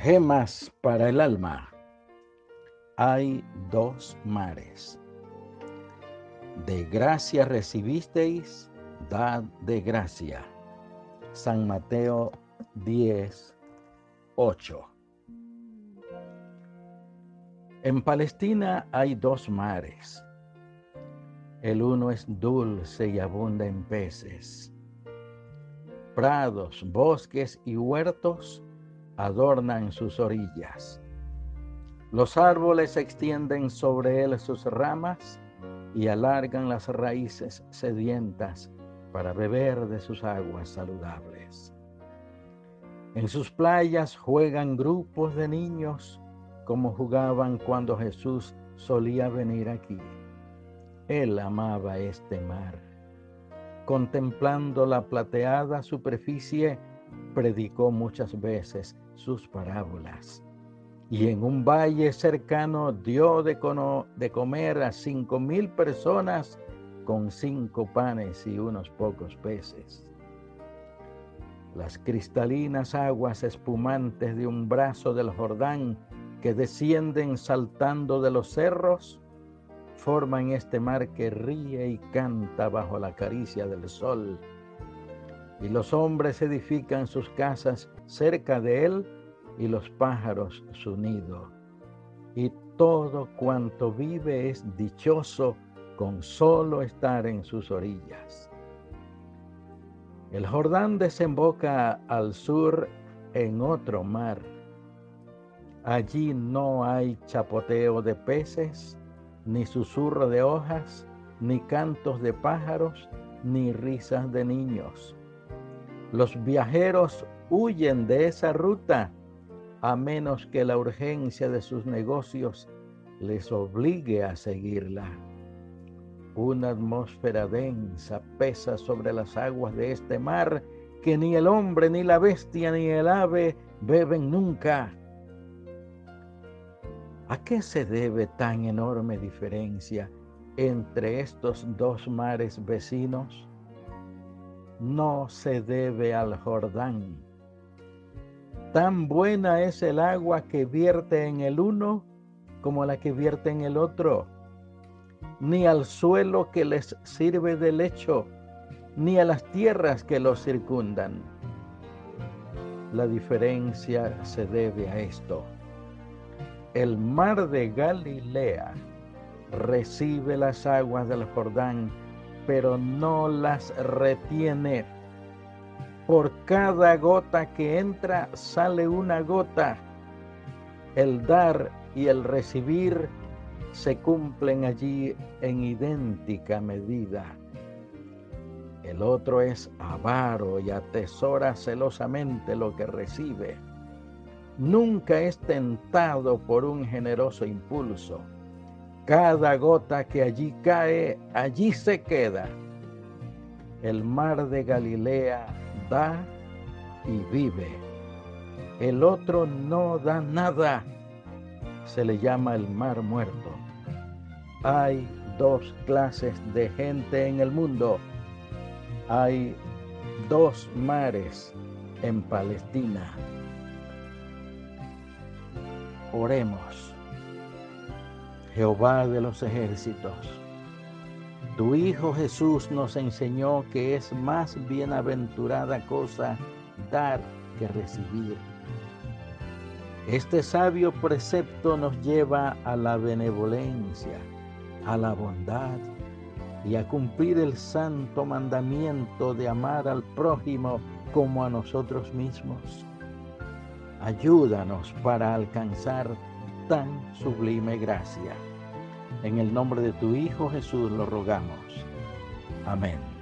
Gemas para el alma. Hay dos mares. De gracia recibisteis, dad de gracia. San Mateo 10, 8. En Palestina hay dos mares. El uno es dulce y abunda en peces. Prados, bosques y huertos adornan sus orillas. Los árboles extienden sobre él sus ramas y alargan las raíces sedientas para beber de sus aguas saludables. En sus playas juegan grupos de niños como jugaban cuando Jesús solía venir aquí. Él amaba este mar. Contemplando la plateada superficie, predicó muchas veces sus parábolas. Y en un valle cercano dio de, comer a cinco mil personas con cinco panes y unos pocos peces. Las cristalinas aguas espumantes de un brazo del Jordán que descienden saltando de los cerros forman este mar que ríe y canta bajo la caricia del sol. Y los hombres edifican sus casas cerca de él y los pájaros su nido. Y todo cuanto vive es dichoso con solo estar en sus orillas. El Jordán desemboca al sur en otro mar. Allí no hay chapoteo de peces, ni susurro de hojas, ni cantos de pájaros, ni risas de niños. Los viajeros huyen de esa ruta a menos que la urgencia de sus negocios les obligue a seguirla. Una atmósfera densa pesa sobre las aguas de este mar que ni el hombre, ni la bestia, ni el ave beben nunca. ¿A qué se debe tan enorme diferencia entre estos dos mares vecinos? No se debe al Jordán Tan buena es el agua que vierte en el uno como la que vierte en el otro, ni al suelo que les sirve de lecho, ni a las tierras que los circundan. La diferencia se debe a esto. El mar de Galilea recibe las aguas del Jordán, pero no las retiene por cada gota que entra sale una gota. El dar y el recibir se cumplen allí en idéntica medida. El otro es avaro y atesora celosamente lo que recibe. Nunca es tentado por un generoso impulso. Cada gota que allí cae, allí se queda. El mar de Galilea da y vive. El otro no da nada. Se le llama el mar muerto. Hay dos clases de gente en el mundo. Hay dos mares en Palestina. Oremos. Jehová de los ejércitos tu Hijo Jesús nos enseñó que es más bienaventurada cosa dar que recibir. Este sabio precepto nos lleva a la benevolencia, a la bondad y a cumplir el santo mandamiento de amar al prójimo como a nosotros mismos. Ayúdanos para alcanzar tan sublime gracia. En el nombre de tu Hijo Jesús lo rogamos. Amén.